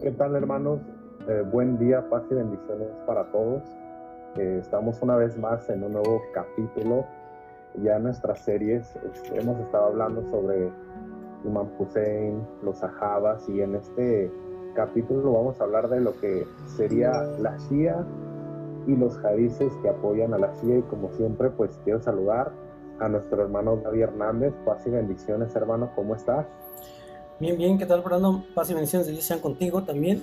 ¿Qué tal hermanos? Eh, buen día, paz y bendiciones para todos. Eh, estamos una vez más en un nuevo capítulo. Ya en nuestras series este, hemos estado hablando sobre Imam Hussein, los sahabas y en este capítulo vamos a hablar de lo que sería la Shia y los hadices que apoyan a la Shia y como siempre pues quiero saludar a nuestro hermano David Hernández. Paz y bendiciones hermano, ¿cómo estás? Bien, bien, ¿qué tal, Brandon? Paz y bendiciones de Dios sean contigo también.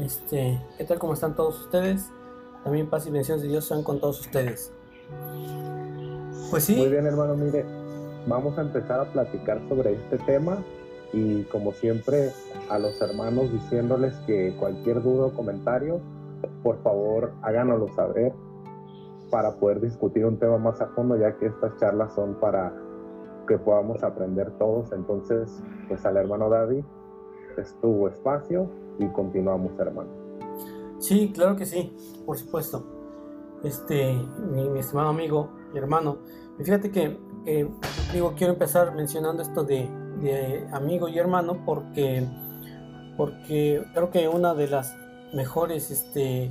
Este, ¿qué tal, cómo están todos ustedes? También paz y bendiciones de Dios sean con todos ustedes. Pues sí. Muy bien, hermano, mire, vamos a empezar a platicar sobre este tema y como siempre a los hermanos diciéndoles que cualquier duda o comentario, por favor háganoslo saber para poder discutir un tema más a fondo, ya que estas charlas son para que podamos aprender todos. Entonces, pues al hermano David, estuvo espacio y continuamos, hermano. Sí, claro que sí, por supuesto. Este, mi, estimado amigo y hermano, fíjate que, digo, quiero empezar mencionando esto de, de, amigo y hermano porque, porque creo que una de las mejores este,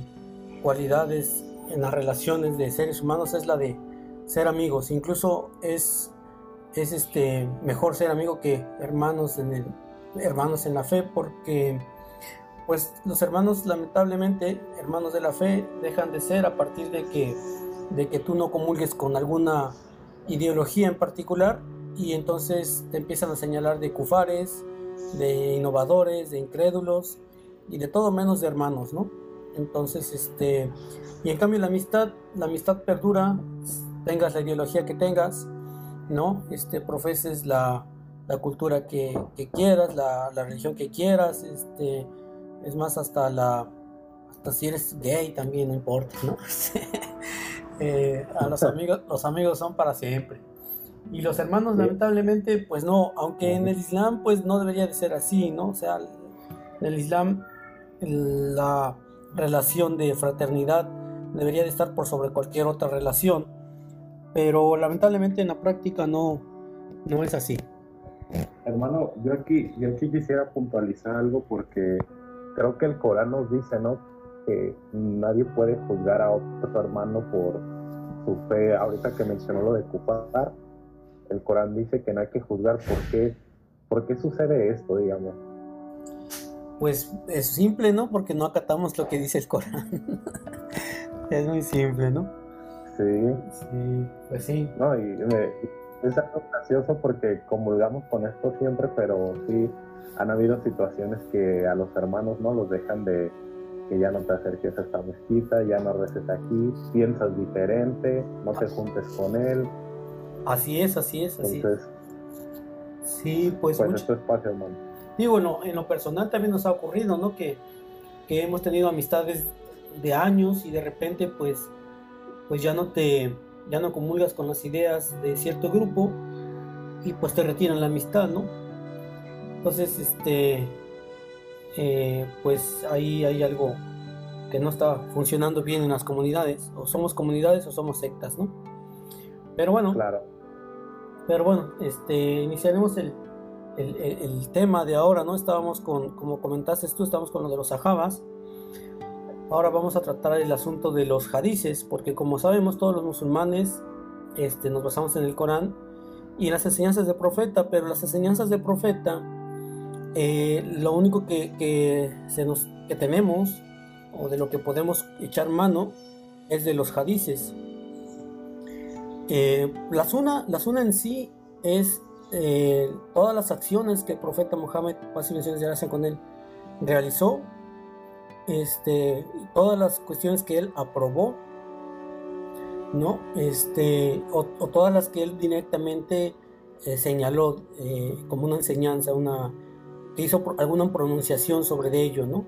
cualidades en las relaciones de seres humanos es la de ser amigos. Incluso es es este, mejor ser amigo que hermanos en, el, hermanos en la fe porque pues los hermanos lamentablemente, hermanos de la fe, dejan de ser a partir de que, de que tú no comulgues con alguna ideología en particular y entonces te empiezan a señalar de cufares, de innovadores, de incrédulos y de todo menos de hermanos, ¿no? Entonces, este, y en cambio la amistad, la amistad perdura, tengas la ideología que tengas, ¿no? Este, profeses la, cultura que, quieras, la, religión que quieras, este, es más, hasta la, hasta si eres gay también no importa, ¿no? Eh, a los amigos, los amigos son para siempre. Y los hermanos, lamentablemente, pues no, aunque en el Islam, pues no debería de ser así, ¿no? O sea, en el Islam, la relación de fraternidad debería de estar por sobre cualquier otra relación pero lamentablemente en la práctica no, no es así. Hermano, yo aquí, yo aquí quisiera puntualizar algo porque creo que el Corán nos dice, ¿no? Que nadie puede juzgar a otro hermano por su fe. Ahorita que mencionó lo de Kupar, el Corán dice que no hay que juzgar por qué, por qué sucede esto, digamos. Pues es simple, ¿no? Porque no acatamos lo que dice el Corán. es muy simple, ¿no? Sí. Sí, pues sí. No, y es algo gracioso porque comulgamos con esto siempre, pero sí han habido situaciones que a los hermanos no los dejan de que ya no te acerques a esta mezquita, ya no reces aquí, piensas diferente, no te juntes con él. Así es, así es, así Entonces, Sí, pues. Pues esto es espacio, hermano. Y bueno, en lo personal también nos ha ocurrido, ¿no? Que, que hemos tenido amistades de años y de repente, pues, pues ya no te, ya no comulgas con las ideas de cierto grupo y pues te retiran la amistad, ¿no? Entonces, este, eh, pues ahí hay algo que no está funcionando bien en las comunidades, o somos comunidades o somos sectas, ¿no? Pero bueno, claro. pero bueno, este, iniciaremos el, el, el, tema de ahora, ¿no? Estábamos con, como comentaste tú, estamos con lo de los ajabas. Ahora vamos a tratar el asunto de los hadices, porque como sabemos todos los musulmanes este, nos basamos en el Corán y en las enseñanzas del profeta, pero las enseñanzas del profeta, eh, lo único que, que tenemos o de lo que podemos echar mano es de los hadices. Eh, la, suna, en sí es eh, todas las acciones que el profeta Muhammad, paz y bendiciones con él, realizó este, todas las cuestiones que él aprobó, ¿no? Este, o, todas las que él directamente eh, señaló eh, como una enseñanza, una, que hizo alguna pronunciación sobre ello, ¿no?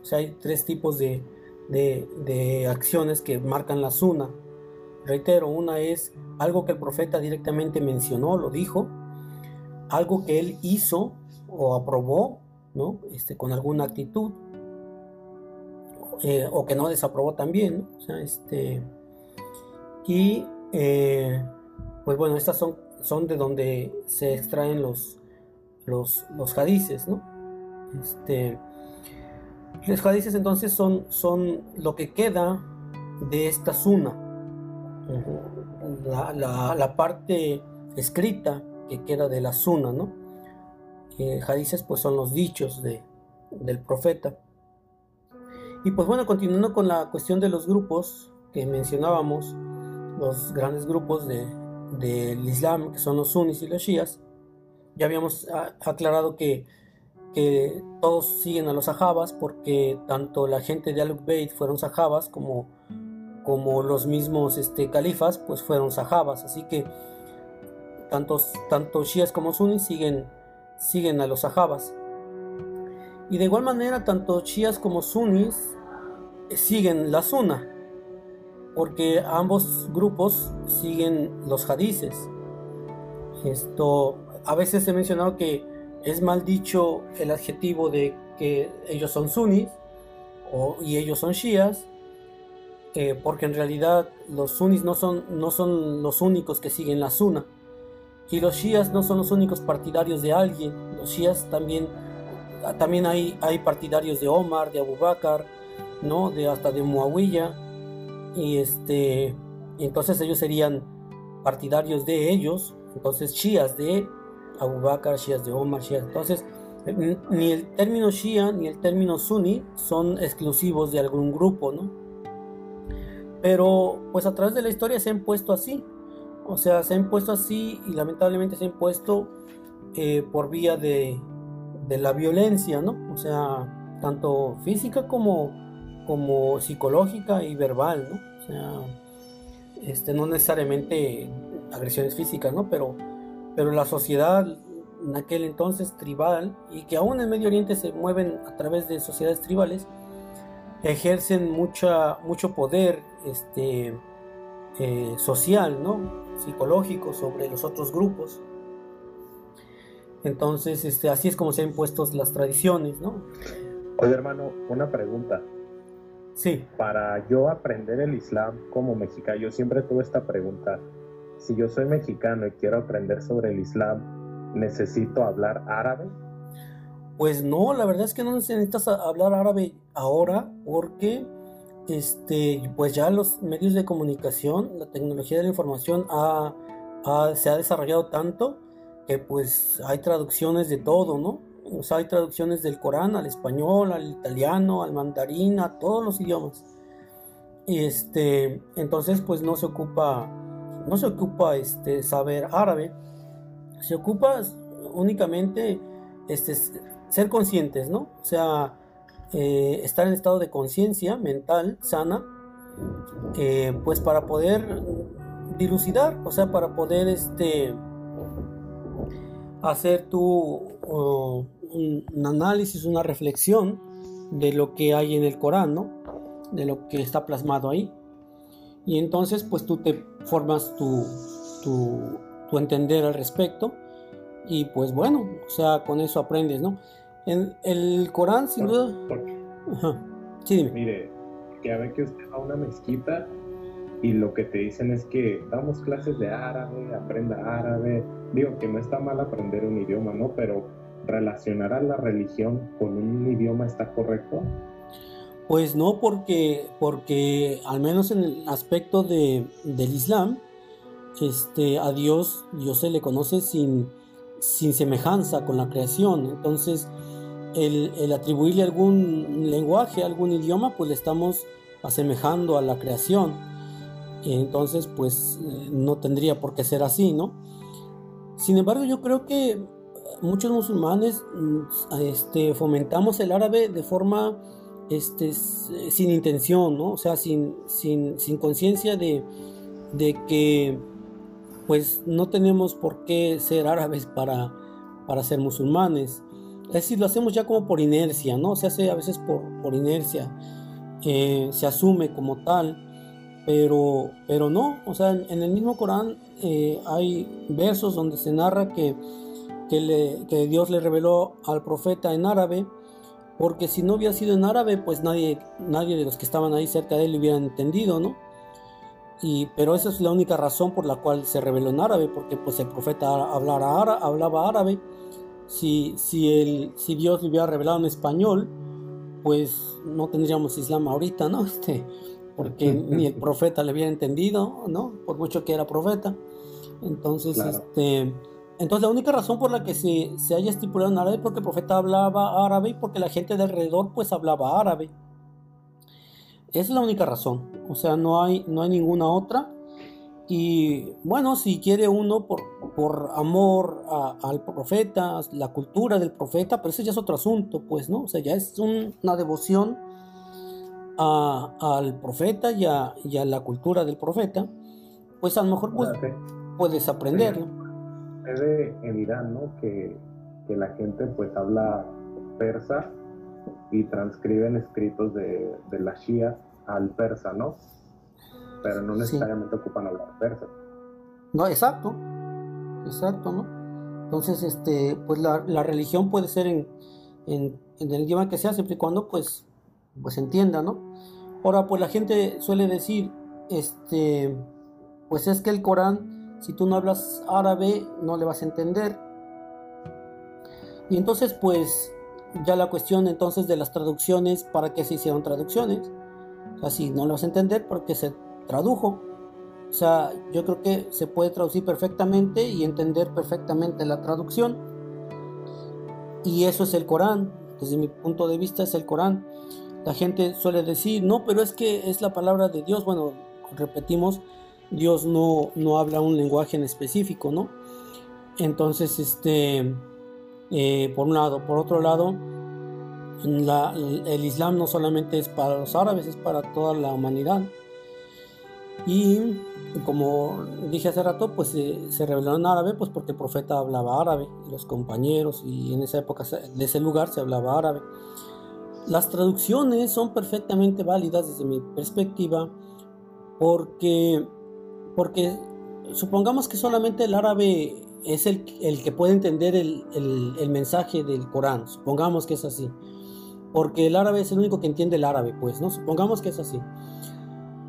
O sea, hay tres tipos de, de, acciones que marcan la suna. Reitero, una es algo que el profeta directamente mencionó, lo dijo, algo que él hizo o aprobó, ¿no? Este, con alguna actitud, eh, o que no desaprobó también, este, y eh, pues bueno, estas son, son de donde se extraen los, los, los hadices, ¿no? Este, Los hadices entonces son, son lo que queda de esta suna, la, parte escrita que queda de la suna, ¿no? Eh, hadices pues son los dichos de, del profeta. Y pues bueno, continuando con la cuestión de los grupos que mencionábamos, los grandes grupos del Islam, que son los sunnis y los shias, ya habíamos aclarado que, que todos siguen a los sahabas porque tanto la gente de Al-Bayt fueron sahabas como, como los mismos este, califas pues fueron sahabas. Así que tantos, tanto shias como sunnis siguen, siguen a los sahabas. Y de igual manera, tanto chias como sunnis siguen la sunna, porque ambos grupos siguen los hadices. Esto, a veces he mencionado que es mal dicho el adjetivo de que ellos son sunnis y ellos son shias, eh, porque en realidad los sunnis no son, no son los únicos que siguen la sunna. Y los shias no son los únicos partidarios de alguien. Los shias también también hay, hay partidarios de Omar, de Abu Bakr, ¿no? De hasta de Muawiyah. Y este, entonces ellos serían partidarios de ellos, entonces shias de Abu Bakr, shias de Omar, shias. Entonces, ni el término shia ni el término sunni son exclusivos de algún grupo, ¿no? Pero pues a través de la historia se han puesto así. O sea, se han puesto así y lamentablemente se han puesto eh, por vía de, de la violencia, ¿no? O sea, tanto física como, como psicológica y verbal, ¿no? O sea, este, no necesariamente agresiones físicas, ¿no? Pero, pero la sociedad en aquel entonces tribal y que aún en Medio Oriente se mueven a través de sociedades tribales, ejercen mucha, mucho poder este, eh, social, ¿no? psicológico sobre los otros grupos. Entonces, este, así es como se han impuesto las tradiciones, ¿no? Oye, hermano, una pregunta. Sí. Para yo aprender el Islam como mexicano, yo siempre tuve esta pregunta. Si yo soy mexicano y quiero aprender sobre el Islam, ¿necesito hablar árabe? Pues no, la verdad es que no necesitas hablar árabe ahora porque este, pues ya los medios de comunicación, la tecnología de la información se ha desarrollado tanto pues hay traducciones de todo, ¿no? O sea, hay traducciones del Corán al español, al italiano, al mandarín, a todos los idiomas. Y este, entonces pues no se ocupa, no se ocupa este, saber árabe, se ocupa únicamente este, ser conscientes, ¿no? O sea, eh, estar en estado de conciencia mental sana, eh, pues para poder dilucidar, o sea, para poder este, hacer tú un, análisis, una reflexión de lo que hay en el Corán, ¿no? De lo que está plasmado ahí. Y entonces, pues tú te formas tu, tu, entender al respecto. Y pues bueno, o sea, con eso aprendes, ¿no? En el Corán, sin duda. Sí, dime. Mire, que a ver que usted va a una mezquita y lo que te dicen es que damos clases de árabe, aprenda árabe. Digo que no está mal aprender un idioma, ¿no? Pero relacionar a la religión con un idioma está correcto. Pues no, porque, porque al menos en el aspecto de, del Islam, este, a Dios, Dios se le conoce sin, sin semejanza con la creación. Entonces, el, el atribuirle algún lenguaje, algún idioma, pues le estamos asemejando a la creación entonces pues eh, no tendría por qué ser así, ¿no? Sin embargo, yo creo que muchos musulmanes mm, este, fomentamos el árabe de forma este, sin intención, ¿no? O sea, sin, sin, sin conciencia de, de, que pues no tenemos por qué ser árabes para, para ser musulmanes. Es decir, lo hacemos ya como por inercia, ¿no? Se hace a veces por, por inercia, eh, se asume como tal pero, pero no, o sea, en el mismo Corán eh, hay versos donde se narra que, que, Dios le reveló al profeta en árabe, porque si no hubiera sido en árabe, pues nadie, nadie de los que estaban ahí cerca de él hubiera entendido, ¿no? Y, pero esa es la única razón por la cual se reveló en árabe, porque pues el profeta hablara, hablaba árabe. Si, si, el, si Dios le hubiera revelado en español, pues no tendríamos Islam ahorita, ¿no? Este, porque ni el profeta le había entendido, ¿no? Por mucho que era profeta. Entonces, este, entonces la única razón por la que se, se haya estipulado en árabe es porque el profeta hablaba árabe y porque la gente de alrededor pues hablaba árabe. Esa es la única razón. O sea, no hay, no hay ninguna otra. Y bueno, si quiere uno por, por amor al profeta, la cultura del profeta, pero ese ya es otro asunto, pues, ¿no? O sea, ya es una devoción al profeta y a, la cultura del profeta, pues a lo mejor pues, puedes aprenderlo. Se en Irán, ¿no? Que, la gente pues habla persa y transcriben escritos de, de la Shia al persa, ¿no? pero no necesariamente ocupan hablar persa. No, exacto, exacto, ¿no? Entonces, este, pues la, religión puede ser en, el idioma que sea, siempre y cuando, pues, pues entienda, ¿no? Ahora, pues la gente suele decir, este, pues es que el Corán, si tú no hablas árabe, no le vas a entender. Y entonces, pues, ya la cuestión entonces de las traducciones, ¿para qué se hicieron traducciones? Así no lo vas a entender porque se tradujo. O sea, yo creo que se puede traducir perfectamente y entender perfectamente la traducción. Y eso es el Corán. Desde mi punto de vista es el Corán. La gente suele decir, no, pero es que es la palabra de Dios. Bueno, repetimos, Dios no, no habla un lenguaje en específico, ¿no? Entonces, este, eh, por un lado. Por otro lado, el Islam no solamente es para los árabes, es para toda la humanidad. Y como dije hace rato, pues se reveló en árabe, pues porque el profeta hablaba árabe, los compañeros, y en esa época, de ese lugar se hablaba árabe. Las traducciones son perfectamente válidas desde mi perspectiva, porque, porque supongamos que solamente el árabe es el, el que puede entender el, el, mensaje del Corán, supongamos que es así, porque el árabe es el único que entiende el árabe, pues, ¿no? Supongamos que es así.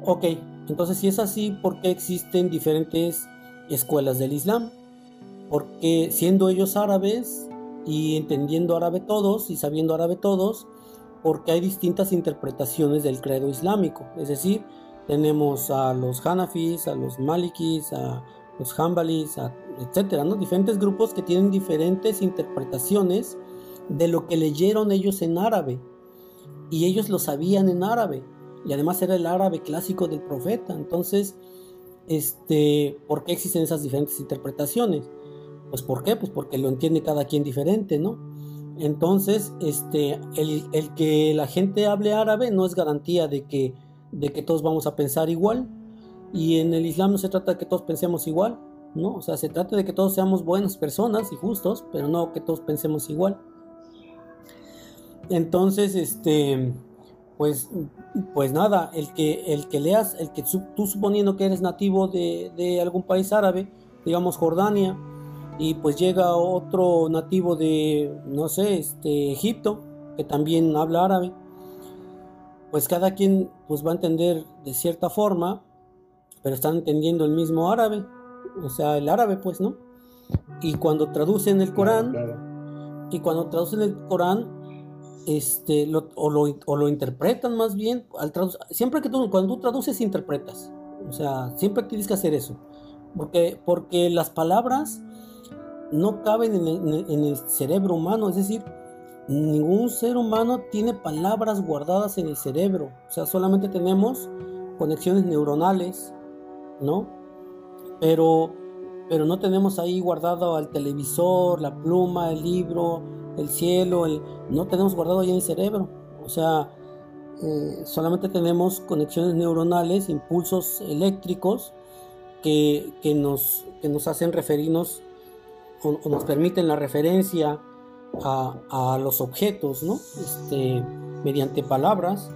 Ok, entonces, si es así, ¿por qué existen diferentes escuelas del Islam? Porque siendo ellos árabes y entendiendo árabe todos y sabiendo árabe todos, porque hay distintas interpretaciones del credo islámico. Es decir, tenemos a los Hanafis, a los Malikis, a los Hanbalis, etcétera, ¿no? Diferentes grupos que tienen diferentes interpretaciones de lo que leyeron ellos en árabe. Y ellos lo sabían en árabe y además era el árabe clásico del profeta. Entonces, este, ¿por qué existen esas diferentes interpretaciones? Pues ¿por qué? Pues porque lo entiende cada quien diferente, ¿no? Entonces, este, el, el, que la gente hable árabe no es garantía de que, de que todos vamos a pensar igual. Y en el Islam no se trata de que todos pensemos igual, ¿no? O sea, se trata de que todos seamos buenas personas y justos, pero no que todos pensemos igual. Entonces, este, pues, pues nada, el que, el que leas, el que tú suponiendo que eres nativo de, algún país árabe, digamos Jordania, y pues llega otro nativo de, no sé, este, Egipto, que también habla árabe, pues cada quien pues va a entender de cierta forma, pero están entendiendo el mismo árabe, o sea, el árabe pues, ¿no? Y cuando traducen el Corán, y cuando traducen el Corán, este, o, lo, interpretan más bien. Al siempre que tú, cuando tú traduces, interpretas. O sea, siempre tienes que hacer eso. Porque, porque las palabras no caben en el, cerebro humano. Es decir, ningún ser humano tiene palabras guardadas en el cerebro. O sea, solamente tenemos conexiones neuronales, ¿no? Pero, pero no tenemos ahí guardado al televisor, la pluma, el libro, el cielo, el, no tenemos guardado ahí en el cerebro. O sea, eh, solamente tenemos conexiones neuronales, impulsos eléctricos que, nos, que nos hacen referirnos o, nos permiten la referencia a, los objetos, ¿no? Este, mediante palabras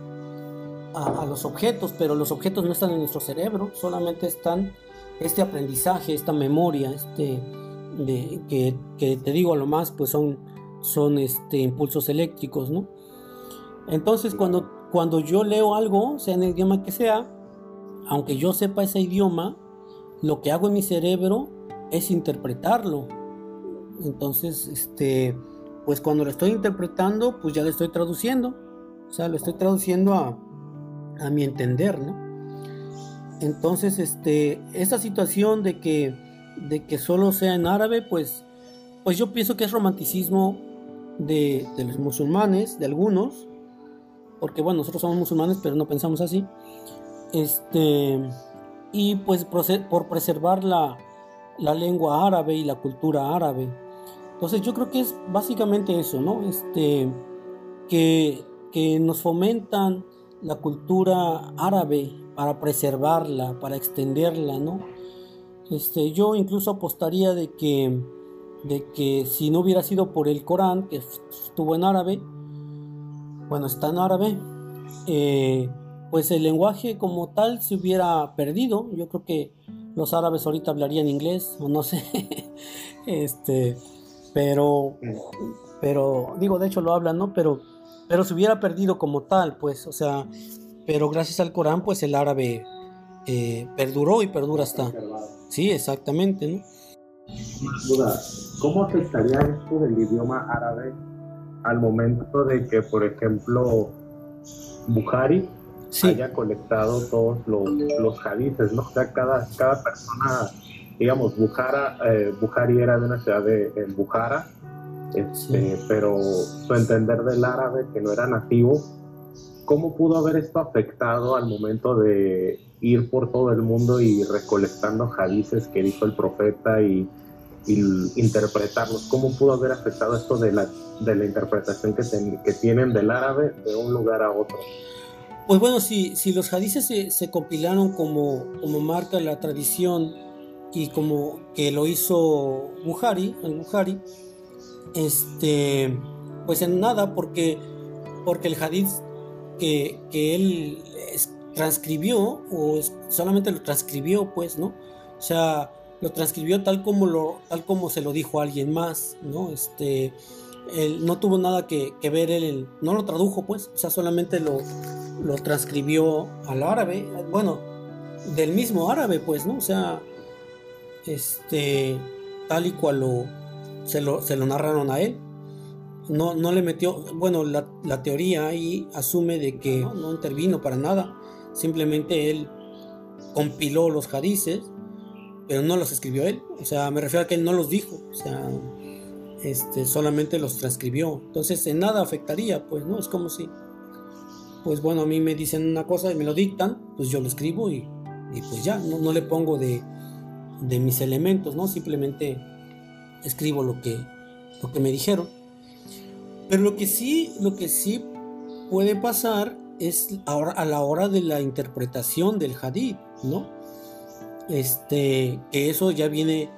a, los objetos, pero los objetos no están en nuestro cerebro, solamente están este aprendizaje, esta memoria, este, de, que, que te digo a lo más, pues son son este, impulsos eléctricos, ¿no? Entonces, cuando, cuando yo leo algo, sea en el idioma que sea, aunque yo sepa ese idioma, lo que hago en mi cerebro es interpretarlo. Entonces, este, pues cuando lo estoy interpretando, pues ya lo estoy traduciendo. O sea, lo estoy traduciendo a, a mi entender, ¿no? Entonces, este, esta situación de que, de que solo sea en árabe, pues, pues yo pienso que es romanticismo de, de los musulmanes, de algunos, porque bueno, nosotros somos musulmanes, pero no pensamos así. Este, y pues por preservar la, la lengua árabe y la cultura árabe. Entonces yo creo que es básicamente eso, ¿no? Este, que, que nos fomentan la cultura árabe para preservarla, para extenderla, ¿no? Este, yo incluso apostaría de que, de que si no hubiera sido por el Corán, que estuvo en árabe, bueno, está en árabe, eh, pues el lenguaje como tal se hubiera perdido. Yo creo que los árabes ahorita hablarían inglés, o no sé, este, pero, pero, digo, de hecho lo hablan, ¿no? Pero, pero se hubiera perdido como tal, pues, o sea, pero gracias al Corán, pues el árabe eh, perduró y perdura hasta. Sí, exactamente, ¿no? ¿Cómo afectaría esto del idioma árabe al momento de que, por ejemplo, Bukhari haya colectado todos los, los hadices, ¿no? O sea, cada, cada persona, digamos, Bukhara, eh, Bukhari era de una ciudad de en Bukhara, este, pero su entender del árabe, que no era nativo, ¿cómo pudo haber esto afectado al momento de ir por todo el mundo y recolectando hadices que dijo el profeta y, interpretarlos? ¿Cómo pudo haber afectado esto de la, de la interpretación que, que tienen del árabe de un lugar a otro? Pues bueno, si, si los hadices se, se, compilaron como, como marca la tradición y como que lo hizo Buhari, el Buhari, este, pues en nada, porque, porque el hadith que, que él transcribió, o solamente lo transcribió, pues, ¿no? O sea, lo transcribió tal como, lo, tal como se lo dijo a alguien más, ¿no? Este, él no tuvo nada que, ver, él no lo tradujo, pues, o sea, solamente lo, lo transcribió al árabe, bueno, del mismo árabe, pues, ¿no? O sea, este, tal y cual lo, se, lo, se lo narraron a él. No, no le metió, bueno, la, la teoría ahí asume de que no, no, intervino para nada, simplemente él compiló los hadices, pero no los escribió él, o sea, me refiero a que él no los dijo, o sea, este, solamente los transcribió. Entonces en nada afectaría, pues, ¿no? Es como si, pues bueno, a mí me dicen una cosa y me lo dictan, pues yo lo escribo y, pues ya, no, le pongo de, de, mis elementos, ¿no? Simplemente escribo lo que, lo que me dijeron. Pero lo que sí, lo que sí puede pasar es ahora a la hora de la interpretación del hadith, ¿no? Este, que eso ya viene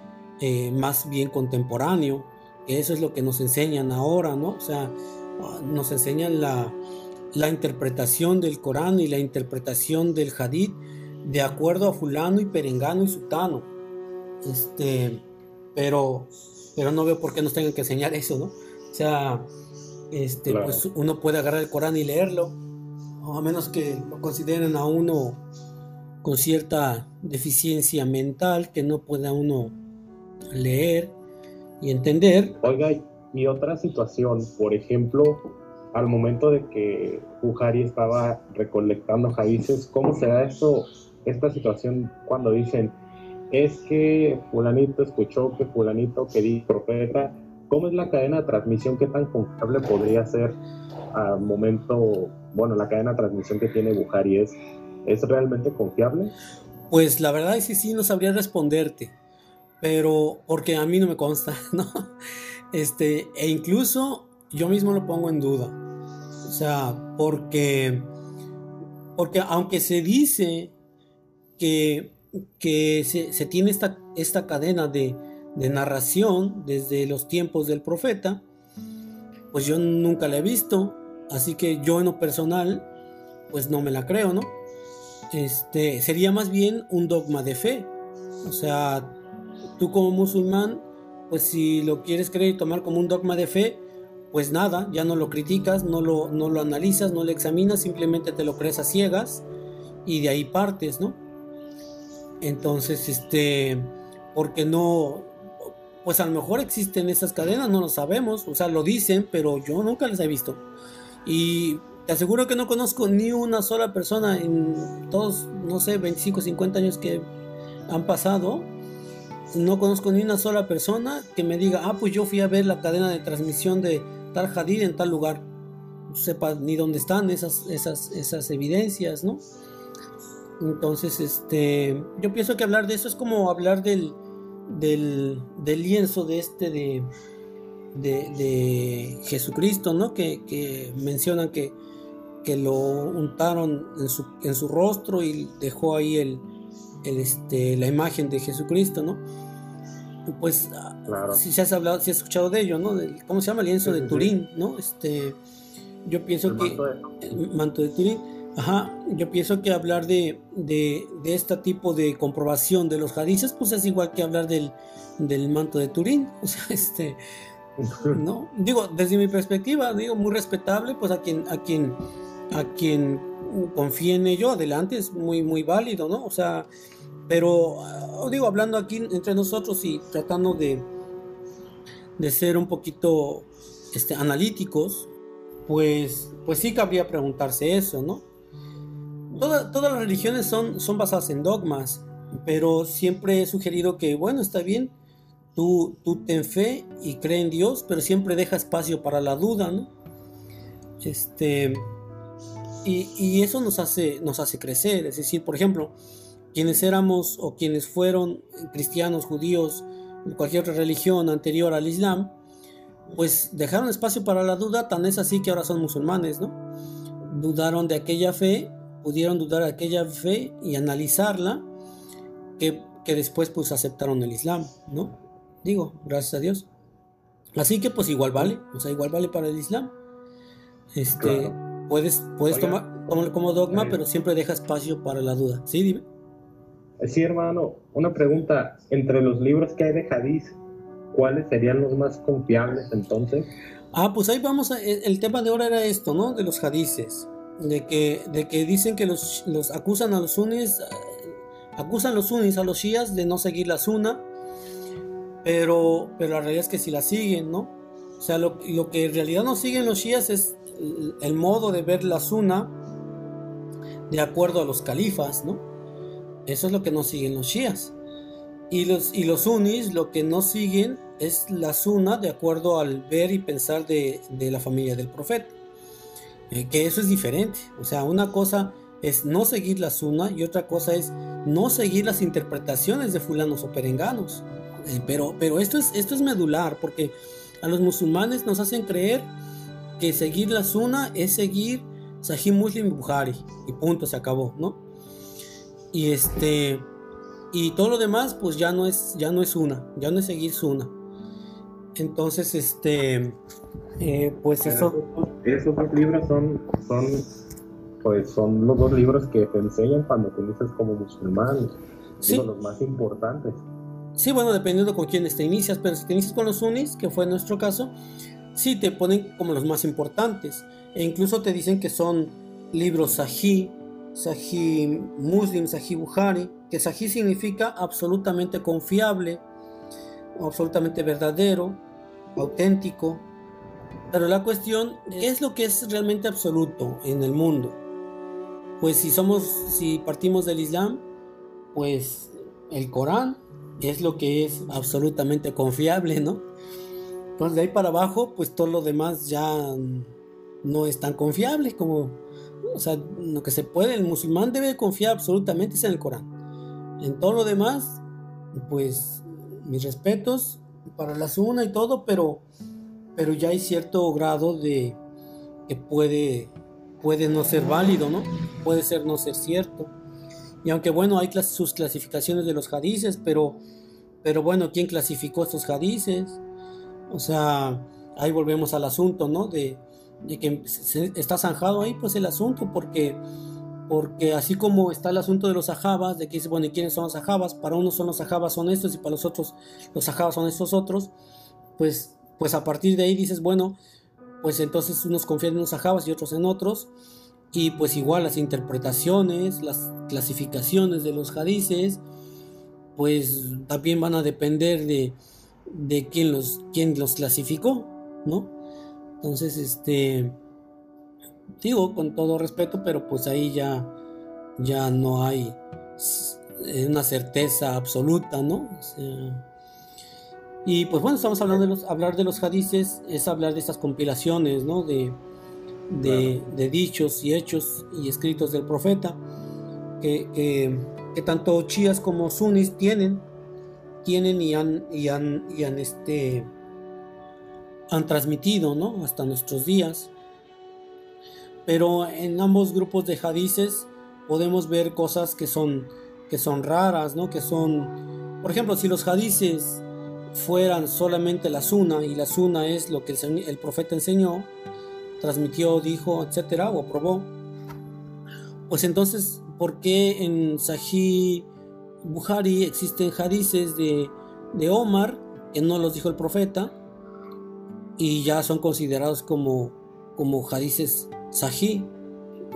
eh, más bien contemporáneo eso es lo que nos enseñan ahora, ¿no? O sea, nos enseñan la, interpretación del Corán y la interpretación del Hadith de acuerdo a fulano y perengano y sutano. Este, pero, pero no veo por qué nos tengan que enseñar eso, ¿no? O sea, este, pues uno puede agarrar el Corán y leerlo, a menos que lo consideren a uno con cierta deficiencia mental, que no pueda uno leer y entender. Oiga, y otra situación, por ejemplo, al momento de que Buhari estaba recolectando raíces, ¿cómo se da esto, esta situación cuando dicen, es que fulanito escuchó que fulanito quería profeta? ¿Cómo es la cadena de transmisión? ¿Qué tan confiable podría ser al momento, bueno, la cadena de transmisión que tiene Buhari es, ¿es realmente confiable? Pues la verdad es que sí, no sabría responderte pero porque a mí no me consta, ¿no? Este, e incluso yo mismo lo pongo en duda. O sea, porque, porque aunque se dice que, que se, tiene esta, esta cadena de, de narración desde los tiempos del profeta, pues yo nunca la he visto, así que yo en lo personal, pues no me la creo, ¿no? Este, sería más bien un dogma de fe. O sea, Tú como musulmán, pues si lo quieres creer y tomar como un dogma de fe, pues nada, ya no lo criticas, no lo, no lo analizas, no lo examinas, simplemente te lo crees a ciegas y de ahí partes, ¿no? Entonces, este, porque no, pues a lo mejor existen esas cadenas, no lo sabemos, o sea, lo dicen, pero yo nunca las he visto. Y te aseguro que no conozco ni una sola persona en todos, no sé, 25, 50 años que han pasado. No conozco ni una sola persona que me diga, ah, pues yo fui a ver la cadena de transmisión de tal Hadid en tal lugar. No sepa ni dónde están esas, esas, esas evidencias, ¿no? Entonces, este, yo pienso que hablar de eso es como hablar del, del, del lienzo de este de, de, Jesucristo, ¿no? Que, mencionan que, que, lo untaron en su, en su, rostro y dejó ahí el, este, la imagen de Jesucristo, ¿no? Pues si se has hablado, si has escuchado de ello, ¿no? ¿Cómo se llama? El lienzo de Turín, ¿no? Este, yo pienso que el manto de Turín Ajá, yo pienso que hablar de, de, este tipo de comprobación de los hadices, pues es igual que hablar del, del manto de Turín. O sea, este, no, digo, desde mi perspectiva, digo, muy respetable, pues a quien, a quien, a quien confíe en ello, adelante, es muy, muy válido, ¿no? O sea, pero, ah, digo, hablando aquí entre nosotros y tratando de, de ser un poquito este, analíticos, pues, pues sí cabría preguntarse eso, ¿no? Todas las religiones son, son basadas en dogmas, pero siempre he sugerido que, bueno, está bien, tú, tú ten fe y cree en Dios, pero siempre deja espacio para la duda, ¿no? Este, y, eso nos hace, nos hace crecer, es decir, por ejemplo, quienes éramos o quienes fueron cristianos, judíos, cualquier otra religión anterior al Islam, pues dejaron espacio para la duda, tan es así que ahora son musulmanes, ¿no? Dudaron de aquella fe pudieron dudar aquella fe y analizarla, que, después pues aceptaron el Islam, ¿no? Digo, gracias a Dios. Así que pues igual vale, o sea, igual vale para el Islam. Este, puedes, puedes tomar, tomarlo como dogma, eh. pero siempre deja espacio para la duda. Sí, dime. Sí, hermano, una pregunta. Entre los libros que hay de Hadith, ¿cuáles serían los más confiables entonces? Ah, pues ahí vamos. A, el tema de ahora era esto, ¿no? De los hadices de que, de que dicen que los, los acusan a los sunnis, acusan los sunnis a los shias de no seguir la sunna, pero, pero la realidad es que si la siguen, ¿no? O sea, lo, lo que en realidad no siguen los shias es el, modo de ver la sunna de acuerdo a los califas, ¿no? Eso es lo que no siguen los shias. Y los, y los sunnis lo que no siguen es la sunna de acuerdo al ver y pensar de, de la familia del profeta. Eh, que eso es diferente. O sea, una cosa es no seguir la suna y otra cosa es no seguir las interpretaciones de fulanos o perenganos. Eh, pero, pero esto, es, esto es medular porque a los musulmanes nos hacen creer que seguir la suna es seguir Sahih Muslim Bukhari y punto, se acabó, ¿no? Y este y todo lo demás pues ya no es ya no es una, ya no es seguir suna. Entonces, este eh, pues eso. Esos dos libros son, son, pues son los dos libros que te enseñan cuando te inicias como musulmán. Son los más importantes. Sí, bueno, dependiendo con quiénes te inicias, pero si te inicias con los sunnis, que fue nuestro caso, sí te ponen como los más importantes. E incluso te dicen que son libros sahih, sahih muslim, sahih bukhari, que sahih significa absolutamente confiable, absolutamente verdadero, auténtico, pero la cuestión, es lo que es realmente absoluto en el mundo? Pues si somos, si partimos del Islam, pues el Corán es lo que es absolutamente confiable, ¿no? Pues de ahí para abajo, pues todo lo demás ya no es tan confiable como, o sea, lo que se puede, el musulmán debe confiar absolutamente en el Corán. En todo lo demás, pues mis respetos para la suna y todo, pero pero ya hay cierto grado de que puede, puede no ser válido, ¿no? Puede ser no ser cierto. Y aunque bueno, hay sus clasificaciones de los hadices, pero, pero bueno, ¿quién clasificó estos hadices? O sea, ahí volvemos al asunto, ¿no? De, que está zanjado ahí, pues el asunto, porque, porque así como está el asunto de los ajabas, de que dice, bueno, ¿y quiénes son los ajabas? Para unos son los ajabas son estos y para los otros los ajabas son estos otros, pues pues a partir de ahí dices, bueno, pues entonces unos confían en unos ajabas y otros en otros. Y pues igual las interpretaciones, las clasificaciones de los hadices, pues también van a depender de, de quién, los, quién los clasificó, ¿no? Entonces, este, digo con todo respeto, pero pues ahí ya, ya no hay una certeza absoluta, ¿no? Y pues bueno, estamos hablando de los, hablar de los hadices, es hablar de estas compilaciones, ¿no? De, de, dichos y hechos y escritos del profeta, que, que, tanto chías como sunis tienen, tienen y han, y han, y han, este, han transmitido, ¿no? Hasta nuestros días. Pero en ambos grupos de hadices podemos ver cosas que son, que son raras, ¿no? Que son, por ejemplo, si los hadices fueran solamente la suna y la suna es lo que el, profeta enseñó, transmitió, dijo, etcétera, o aprobó, pues entonces, ¿por qué en Sahih Buhari existen hadices de, de Omar que no los dijo el profeta y ya son considerados como, como hadices Sahih?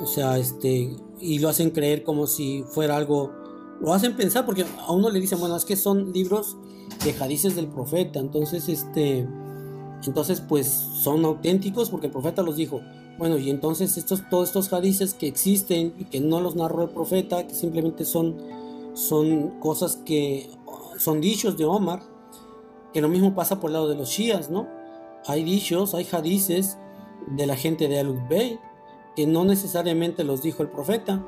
O sea, este, y lo hacen creer como si fuera algo, lo hacen pensar porque a uno le dicen, bueno, es que son libros de hadices del profeta, entonces, este, entonces pues son auténticos porque el profeta los dijo. Bueno, y entonces estos, todos estos hadices que existen y que no los narró el profeta, que simplemente son, son cosas que son dichos de Omar, que lo mismo pasa por el lado de los shias, ¿no? Hay dichos, hay hadices de la gente de Alud Bey, que no necesariamente los dijo el profeta,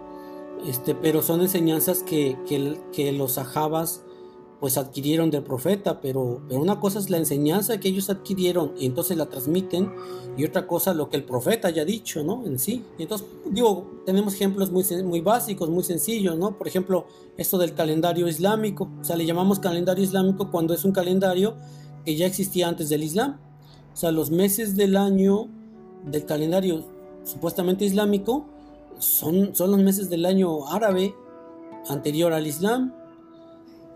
este, pero son enseñanzas que, que, que los sahabas pues adquirieron del profeta, pero, pero una cosa es la enseñanza que ellos adquirieron y entonces la transmiten y otra cosa lo que el profeta haya dicho, ¿no? En sí. entonces, digo, tenemos ejemplos muy, muy básicos, muy sencillos, ¿no? Por ejemplo, esto del calendario islámico, o sea, le llamamos calendario islámico cuando es un calendario que ya existía antes del Islam. O sea, los meses del año del calendario supuestamente islámico son, son los meses del año árabe anterior al Islam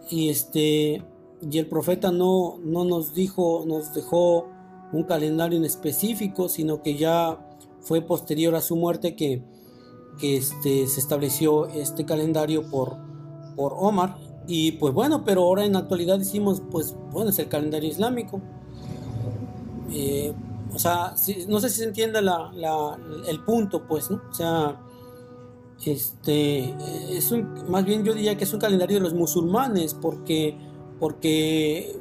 y este y el profeta no, no nos dijo, nos dejó un calendario en específico, sino que ya fue posterior a su muerte que, este, se estableció este calendario por, por Omar. Y pues bueno, pero ahora en la actualidad decimos, pues bueno, es el calendario islámico. Eh, o sea, no sé si se entiende la, el punto, pues, ¿no? O sea, este, es un, más bien yo diría que es un calendario de los musulmanes porque, porque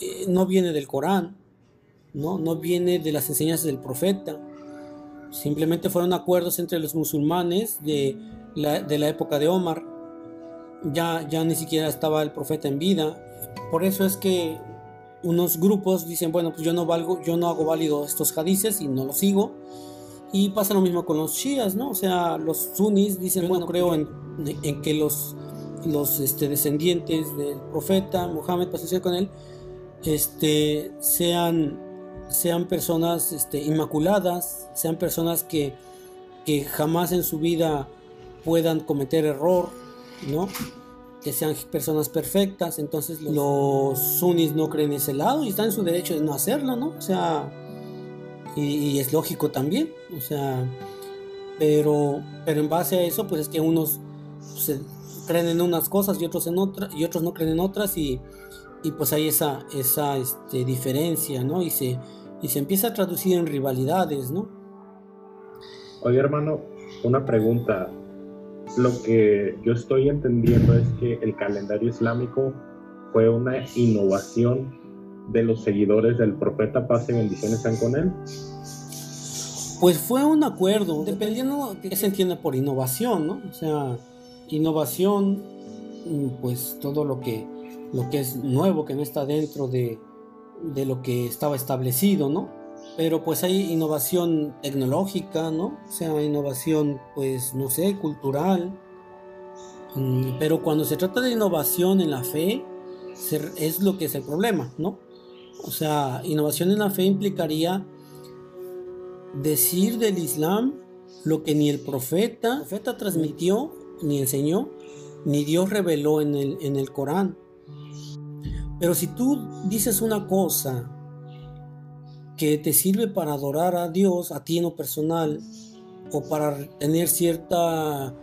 eh, no viene del Corán, ¿no? no viene de las enseñanzas del profeta. Simplemente fueron acuerdos entre los musulmanes de la, de la época de Omar. Ya, ya ni siquiera estaba el profeta en vida. Por eso es que unos grupos dicen, bueno, pues yo no valgo, yo no hago válido estos hadices y no los sigo y pasa lo mismo con los shias, ¿no? O sea, los sunnis dicen, bueno, creo en, en que los, los este, descendientes del profeta Muhammad, pasó con él, este, sean, sean personas este, inmaculadas, sean personas que, que jamás en su vida puedan cometer error, ¿no? que sean personas perfectas, entonces los, los sunnis no creen ese lado y están en su derecho de no hacerlo, ¿no? O sea, y, es lógico también, o sea, pero, pero en base a eso, pues es que unos creen en unas cosas y otros en otras, y otros no creen en otras, y, pues hay esa, esa este, diferencia, ¿no? Y se, y se empieza a traducir en rivalidades, ¿no? Oye, hermano, una pregunta. Lo que yo estoy entendiendo es que el calendario islámico fue una innovación de los seguidores del profeta, paz y bendiciones están con él? Pues fue un acuerdo, dependiendo de qué se entiende por innovación, ¿no? O sea, innovación, mm, pues todo lo que, lo que es nuevo, que no está dentro de, de lo que estaba establecido, ¿no? Pero pues hay innovación tecnológica, ¿no? O sea, innovación, pues, no sé, cultural. Mm, pero cuando se trata de innovación en la fe, es lo que es el problema, ¿no? O sea, innovación en la fe implicaría decir del Islam lo que ni el profeta, profeta transmitió, ni enseñó, ni Dios reveló en el, en el Corán. Pero si tú dices una cosa que te sirve para adorar a Dios, a ti en lo personal, o para tener cierta,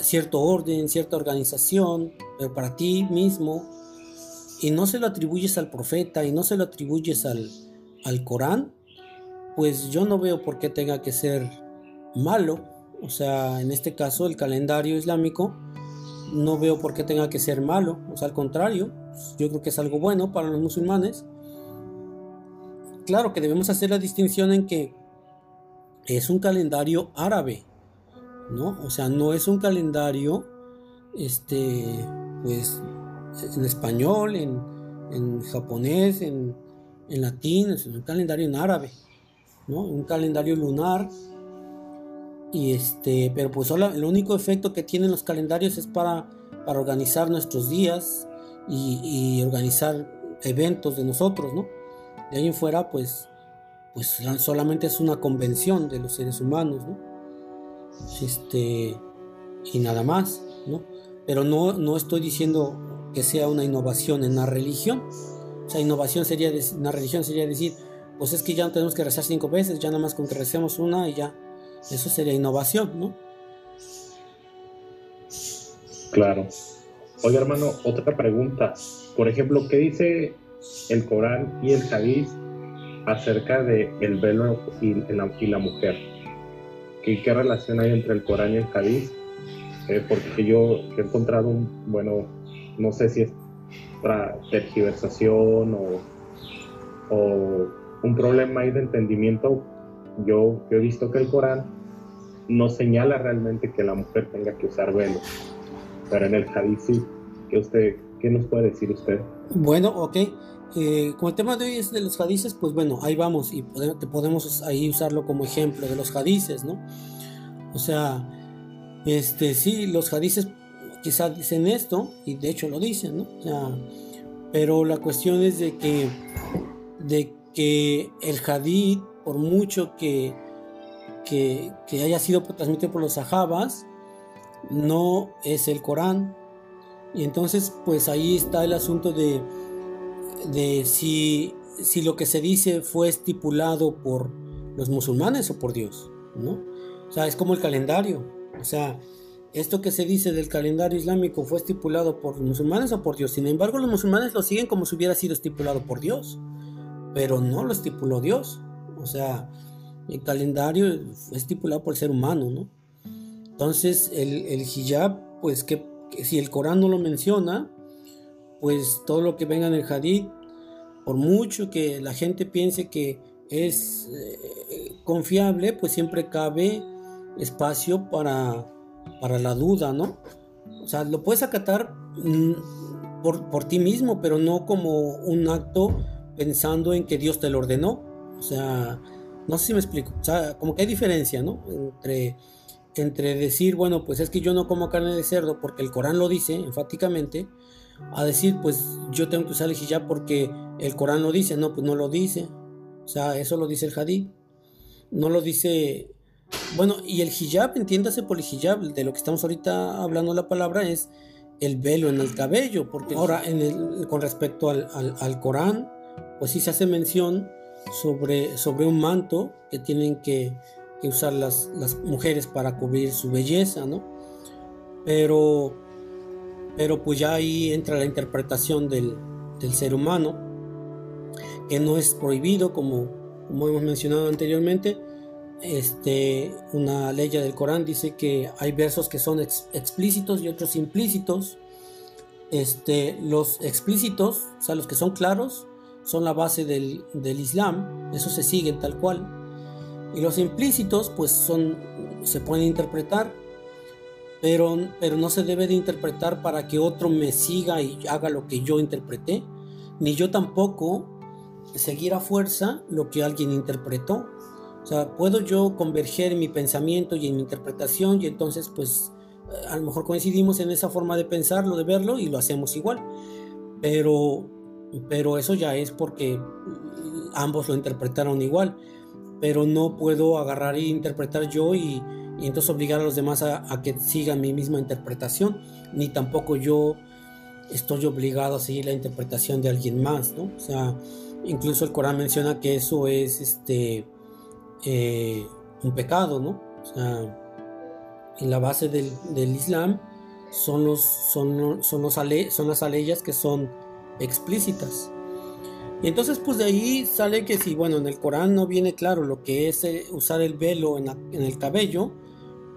cierto orden, cierta organización, pero para ti mismo, y no se lo atribuyes al profeta y no se lo atribuyes al, al Corán, pues yo no veo por qué tenga que ser malo. O sea, en este caso el calendario islámico no veo por qué tenga que ser malo. O sea, al contrario, yo creo que es algo bueno para los musulmanes. Claro que debemos hacer la distinción en que es un calendario árabe, ¿no? O sea, no es un calendario, este, pues, en español, en, japonés, en, en latín, es un calendario en árabe, ¿no? Un calendario lunar y este, pero pues solo, el único efecto que tienen los calendarios es para, para organizar nuestros días y, organizar eventos de nosotros, ¿no? De ahí en fuera, pues, pues solamente es una convención de los seres humanos, ¿no? Este, y nada más, ¿no? Pero no, no estoy diciendo que sea una innovación en la religión. O sea, innovación sería, una religión sería decir, pues es que ya no tenemos que rezar cinco veces, ya nada más con que recemos una y ya eso sería innovación, ¿no? Claro. Oye, hermano, otra pregunta. Por ejemplo, ¿qué dice el Corán y el Hadith acerca de el velo y la, mujer? ¿Qué, ¿Qué, relación hay entre el Corán y el Hadith? Eh, porque yo he encontrado un, bueno, no sé si es tergiversación o, o un problema ahí de entendimiento yo, he visto que el Corán no señala realmente que la mujer tenga que usar velo, pero en el hadith sí. ¿Qué, usted, qué nos puede decir usted? Bueno, ok. Eh, como el tema de hoy es de los hadices, pues bueno, ahí vamos y podemos, ahí usarlo como ejemplo de los hadices, ¿no? O sea, este sí, los hadices quizás dicen esto, y de hecho lo dicen, pero la cuestión es de que, de que el hadith por mucho que, que, haya sido transmitido por los sahabas, no es el Corán. Y entonces, pues ahí está el asunto de, de si, si lo que se dice fue estipulado por los musulmanes o por Dios. O sea, es como el calendario. O sea, esto que se dice del calendario islámico fue estipulado por los musulmanes o por Dios. Sin embargo, los musulmanes lo siguen como si hubiera sido estipulado por Dios. Pero no lo estipuló Dios. O sea, el calendario fue estipulado por el ser humano, ¿no? Entonces, el, el hijab, pues que, si el Corán no lo menciona, pues todo lo que venga en el hadith, por mucho que la gente piense que es eh, confiable, pues siempre cabe espacio para, para la duda, ¿no? O sea, lo puedes acatar mm, por, por ti mismo, pero no como un acto pensando en que Dios te lo ordenó. O sea, no sé si me explico. O sea, como que hay diferencia, ¿no? Entre, entre decir, bueno, pues es que yo no como carne de cerdo porque el Corán lo dice enfáticamente, a decir, pues yo tengo que usar el hijab porque el Corán lo dice. No, pues no lo dice. O sea, eso lo dice el hadith. No lo dice. Bueno, y el hijab, entiéndase por el hijab, de lo que estamos ahorita hablando la palabra es el velo en el cabello, porque ahora en el, con respecto al, al, Corán, pues sí se hace mención sobre, sobre un manto que tienen que, usar las, mujeres para cubrir su belleza, ¿no? Pero, pero pues ya ahí entra la interpretación del, ser humano, que no es prohibido, como hemos mencionado anteriormente. Este, una ley del Corán dice que hay versos que son explícitos y otros implícitos. Este, los explícitos, o sea, los que son claros, son la base del, Islam, eso se sigue tal cual. Y los implícitos, pues son, se pueden interpretar, pero, pero no se debe de interpretar para que otro me siga y haga lo que yo interpreté, ni yo tampoco seguir a fuerza lo que alguien interpretó. O sea, puedo yo converger en mi pensamiento y en mi interpretación y entonces pues a lo mejor coincidimos en esa forma de pensarlo, de verlo y lo hacemos igual. Pero pero eso ya es porque ambos lo interpretaron igual, pero no puedo agarrar e interpretar yo y, entonces obligar a los demás a, que sigan mi misma interpretación, ni tampoco yo estoy obligado a seguir la interpretación de alguien más, ¿no? O sea, incluso el Corán menciona que eso es este eh, un pecado, ¿no? O sea, en la base del, Islam son, los, son, son, las aleyas que son explícitas. Y entonces pues de ahí sale que si, bueno, en el Corán no viene claro lo que es eh, usar el velo en, el cabello,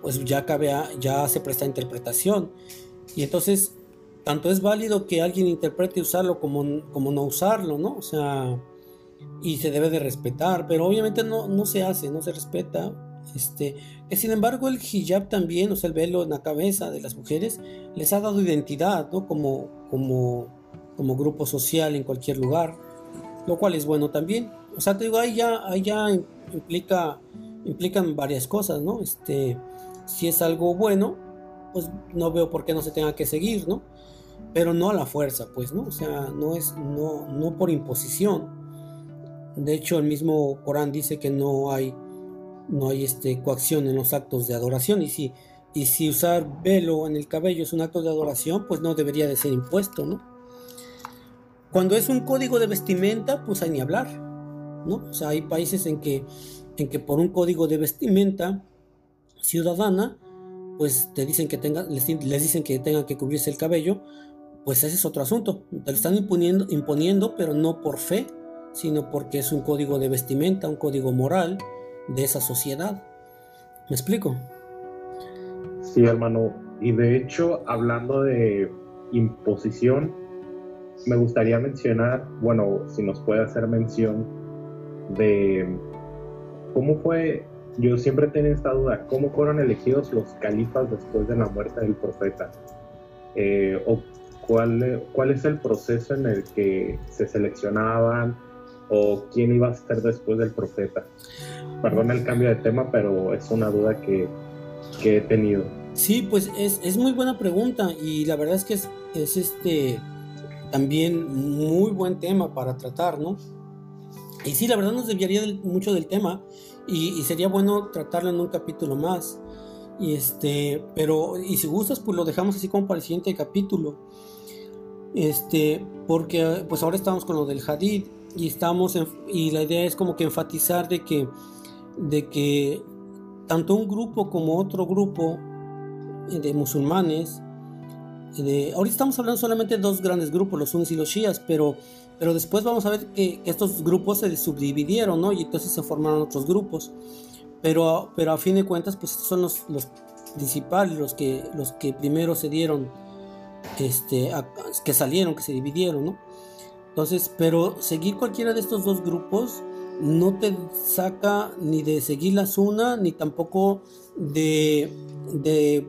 pues ya, ya se presta interpretación. Y entonces, tanto es válido que alguien interprete usarlo como, como no usarlo, ¿no? O sea, y se debe de respetar, pero obviamente no, no se hace, no se respeta. Este, que sin embargo el hijab también, o sea, el velo en la cabeza de las mujeres, les ha dado identidad, ¿no? Como, como, como grupo social en cualquier lugar, lo cual es bueno también. O sea, te digo, ahí ya, ahí ya implica, implican varias cosas, ¿no? Este, si es algo bueno, pues no veo por qué no se tenga que seguir, ¿no? Pero no a la fuerza, pues, ¿no? O sea, no es, no, no por imposición. De hecho, el mismo Corán dice que no hay no hay este, coacción en los actos de adoración y si, y si usar velo en el cabello es un acto de adoración, pues no debería de ser impuesto, ¿no? Cuando es un código de vestimenta, pues hay ni hablar, ¿no? O sea, hay países en que, en que por un código de vestimenta ciudadana, pues te dicen que tengan, les, dicen que tengan que cubrirse el cabello, pues ese es otro asunto. Te lo están imponiendo, imponiendo, pero no por fe, sino porque es un código de vestimenta, un código moral, de esa sociedad. ¿Me explico? Sí, hermano. Y de hecho, hablando de imposición, me gustaría mencionar, bueno, si nos puede hacer mención de cómo fue, yo siempre tenía esta duda, cómo fueron elegidos los califas después de la muerte del profeta. Eh, o cuál, cuál es el proceso en el que se seleccionaban o quién iba a ser después del profeta. Perdón el cambio de tema, pero es una duda que, he tenido. Sí, pues es, muy buena pregunta y la verdad es que es, este también muy buen tema para tratar, ¿no? Y sí, la verdad nos desviaría mucho del tema y, sería bueno tratarlo en un capítulo más. Y este, pero, y si gustas, pues lo dejamos así como para el siguiente capítulo. Este, porque pues ahora estamos con lo del hadith y estamos y la idea es como que enfatizar de que de que tanto un grupo como otro grupo de musulmanes de, ahorita estamos hablando solamente de dos grandes grupos, los sunis y los shias, pero, pero después vamos a ver que, estos grupos se subdividieron, ¿no? Y entonces se formaron otros grupos. Pero, pero a fin de cuentas, pues estos son los, los principales, los que, los que primero se dieron, este, que salieron, que se dividieron, ¿no? Entonces, pero seguir cualquiera de estos dos grupos no te saca ni de seguir la suna, ni tampoco de, de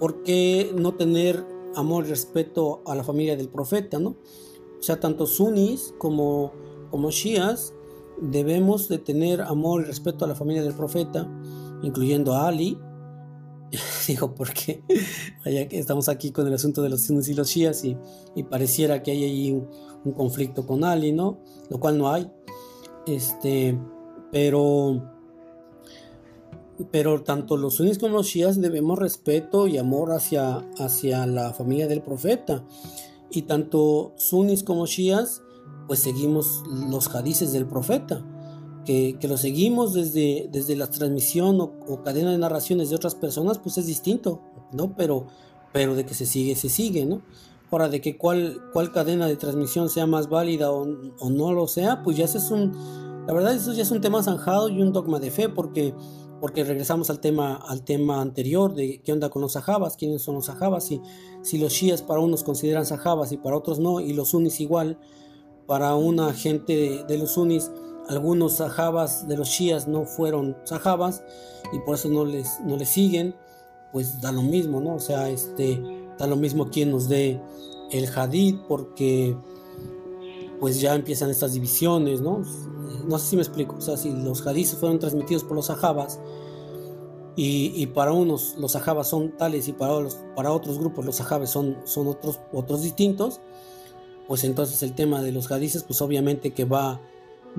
por qué no tener amor y respeto a la familia del profeta, ¿no? O sea, tanto sunis como, como shias debemos de tener amor y respeto a la familia del profeta, incluyendo a Ali, digo, porque estamos aquí con el asunto de los sunis y los shias y, pareciera que hay ahí un, conflicto con Ali, ¿no? Lo cual no hay. Este, pero, pero tanto los sunis como los shias debemos respeto y amor hacia, hacia la familia del profeta. Y tanto sunis como shias, pues seguimos los hadices del profeta que, lo seguimos desde, desde la transmisión o, cadena de narraciones de otras personas, pues es distinto, ¿no? Pero, pero de que se sigue, se sigue, ¿no? Ahora, de que cuál, cuál cadena de transmisión sea más válida o, no lo sea, pues ya es un, la verdad eso ya es un tema zanjado y un dogma de fe, porque, porque regresamos al tema, al tema anterior de qué onda con los sahabas, quiénes son los sahabas, y si los shias para unos consideran sahabas y para otros no, y los sunnis igual, para una gente de, de los sunnis algunos sahabas de los shias no fueron sahabas y por eso no les, no les siguen, pues da lo mismo, ¿no? O sea, este, da lo mismo quien nos dé el hadith porque pues ya empiezan estas divisiones, ¿no? No sé si me explico, o sea, si los hadiths fueron transmitidos por los sahabas y, para unos los sahabas son tales y para, los, para otros grupos los sahabas son, son otros, otros distintos, pues entonces el tema de los hadiths pues obviamente que va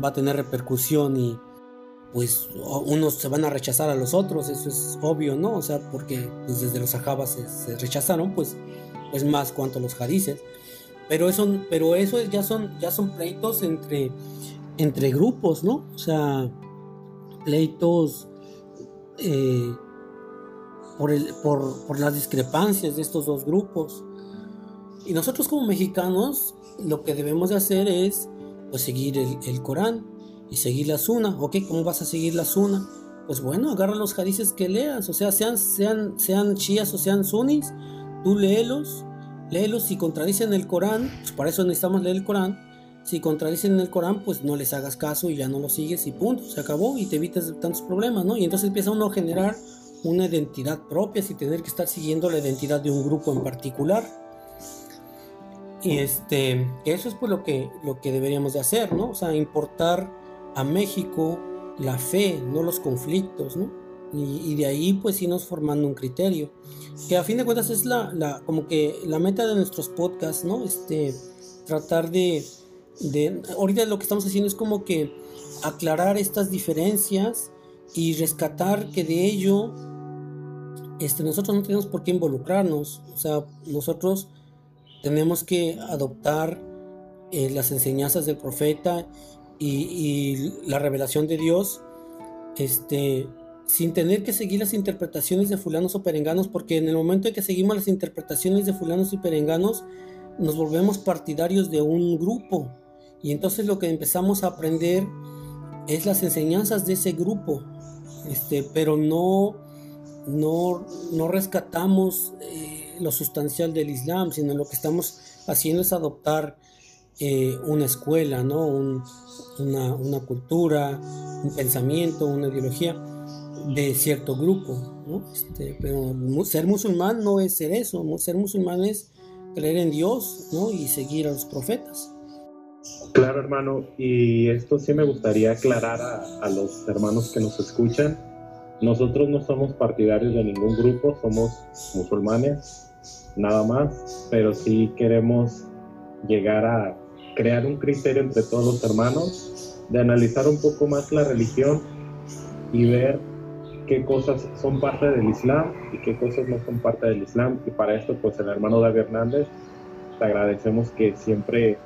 va a tener repercusión y pues unos se van a rechazar a los otros, eso es obvio, ¿no? O sea, porque pues, desde los sahabas se, rechazaron, pues, pues más cuanto los hadices. Pero eso, pero eso ya son, ya son pleitos entre, entre grupos, ¿no? O sea, pleitos eh, por, el, por, por las discrepancias de estos dos grupos. Y nosotros como mexicanos lo que debemos de hacer es pues seguir el, Corán y seguir la Sunna. ¿Ok? ¿Cómo vas a seguir la Sunna? Pues bueno, agarra los hadices que leas, o sea, sean, sean, sean chias o sean sunnis, tú léelos, léelos, si contradicen el Corán, pues para eso necesitamos leer el Corán, si contradicen el Corán, pues no les hagas caso y ya no lo sigues y punto, se acabó y te evitas tantos problemas, ¿no? Y entonces empieza uno a generar una identidad propia sin tener que estar siguiendo la identidad de un grupo en particular. Y este, eso es pues lo que, lo que deberíamos de hacer, ¿no? O sea, importar a México la fe, no los conflictos, ¿no? Y, de ahí pues irnos formando un criterio, que a fin de cuentas es la, la, como que la meta de nuestros podcasts, ¿no? Este, tratar de, de, ahorita lo que estamos haciendo es como que aclarar estas diferencias y rescatar que de ello este, nosotros no tenemos por qué involucrarnos, o sea, nosotros tenemos que adoptar eh, las enseñanzas del profeta y, la revelación de Dios, este, sin tener que seguir las interpretaciones de fulanos o perenganos, porque en el momento en que seguimos las interpretaciones de fulanos y perenganos, nos volvemos partidarios de un grupo. Y entonces lo que empezamos a aprender es las enseñanzas de ese grupo, este, pero no, no, no rescatamos eh, lo sustancial del Islam, sino lo que estamos haciendo es adoptar eh, una escuela, ¿no? una, una, cultura, un pensamiento, una ideología de cierto grupo. ¿no? Este, pero ser musulmán no es ser eso, ser musulmán es creer en Dios ¿no? y seguir a los profetas. Claro, hermano, y esto sí me gustaría aclarar a los hermanos que nos escuchan. Nosotros no somos partidarios de ningún grupo, somos musulmanes, nada más, pero sí queremos llegar a crear un criterio entre todos los hermanos, de analizar un poco más la religión y ver qué cosas son parte del Islam y qué cosas no son parte del Islam. Y para esto, pues el hermano David Hernández, te agradecemos que siempre,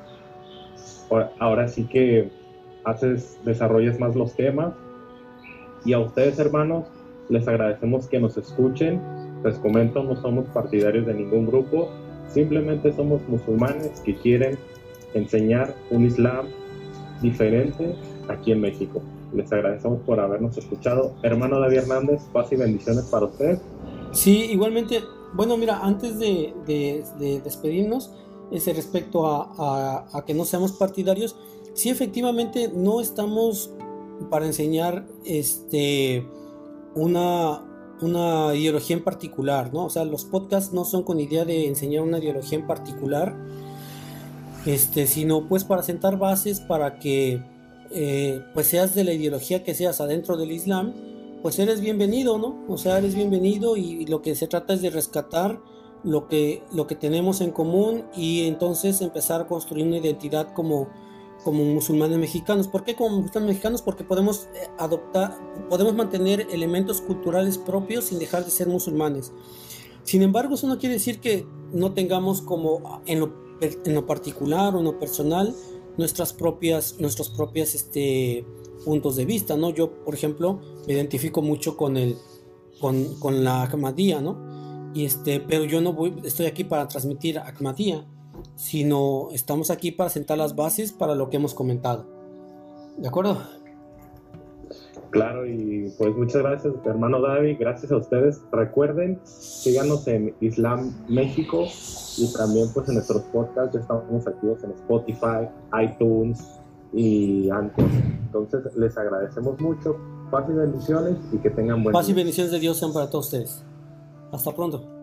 ahora sí que haces, desarrolles más los temas. Y a ustedes, hermanos, les agradecemos que nos escuchen. Les comento, no somos partidarios de ningún grupo, simplemente somos musulmanes que quieren enseñar un Islam diferente aquí en México. Les agradecemos por habernos escuchado. Hermano David Hernández, paz y bendiciones para usted. Sí, igualmente. Bueno, mira, antes de, despedirnos, ese respecto a, a, que no seamos partidarios, sí efectivamente no estamos para enseñar este una, una ideología en particular, ¿no? O sea, los podcasts no son con idea de enseñar una ideología en particular, este, sino pues para sentar bases para que eh, pues seas de la ideología que seas adentro del Islam, pues eres bienvenido, ¿no? O sea, eres bienvenido y lo que se trata es de rescatar lo que, lo que tenemos en común y entonces empezar a construir una identidad como, como musulmanes mexicanos. ¿Por qué como musulmanes mexicanos? Porque podemos eh, adoptar, podemos mantener elementos culturales propios sin dejar de ser musulmanes. Sin embargo, eso no quiere decir que no tengamos como en lo particular o en lo personal nuestras propias, nuestros propias este, puntos de vista, ¿no? Yo, por ejemplo, me identifico mucho con el, con, con la Ahmadía, ¿no? Y este, pero yo no voy, estoy aquí para transmitir Ahmadía, sino estamos aquí para sentar las bases para lo que hemos comentado. ¿De acuerdo? Claro, y pues muchas gracias, hermano David, gracias a ustedes. Recuerden, síganos en Islam México y también pues en nuestros podcasts ya estamos activos en Spotify, iTunes y Anchor. Entonces les agradecemos mucho. Paz y bendiciones y que tengan buen Paz y bendiciones de Dios sean para todos ustedes. Hasta pronto.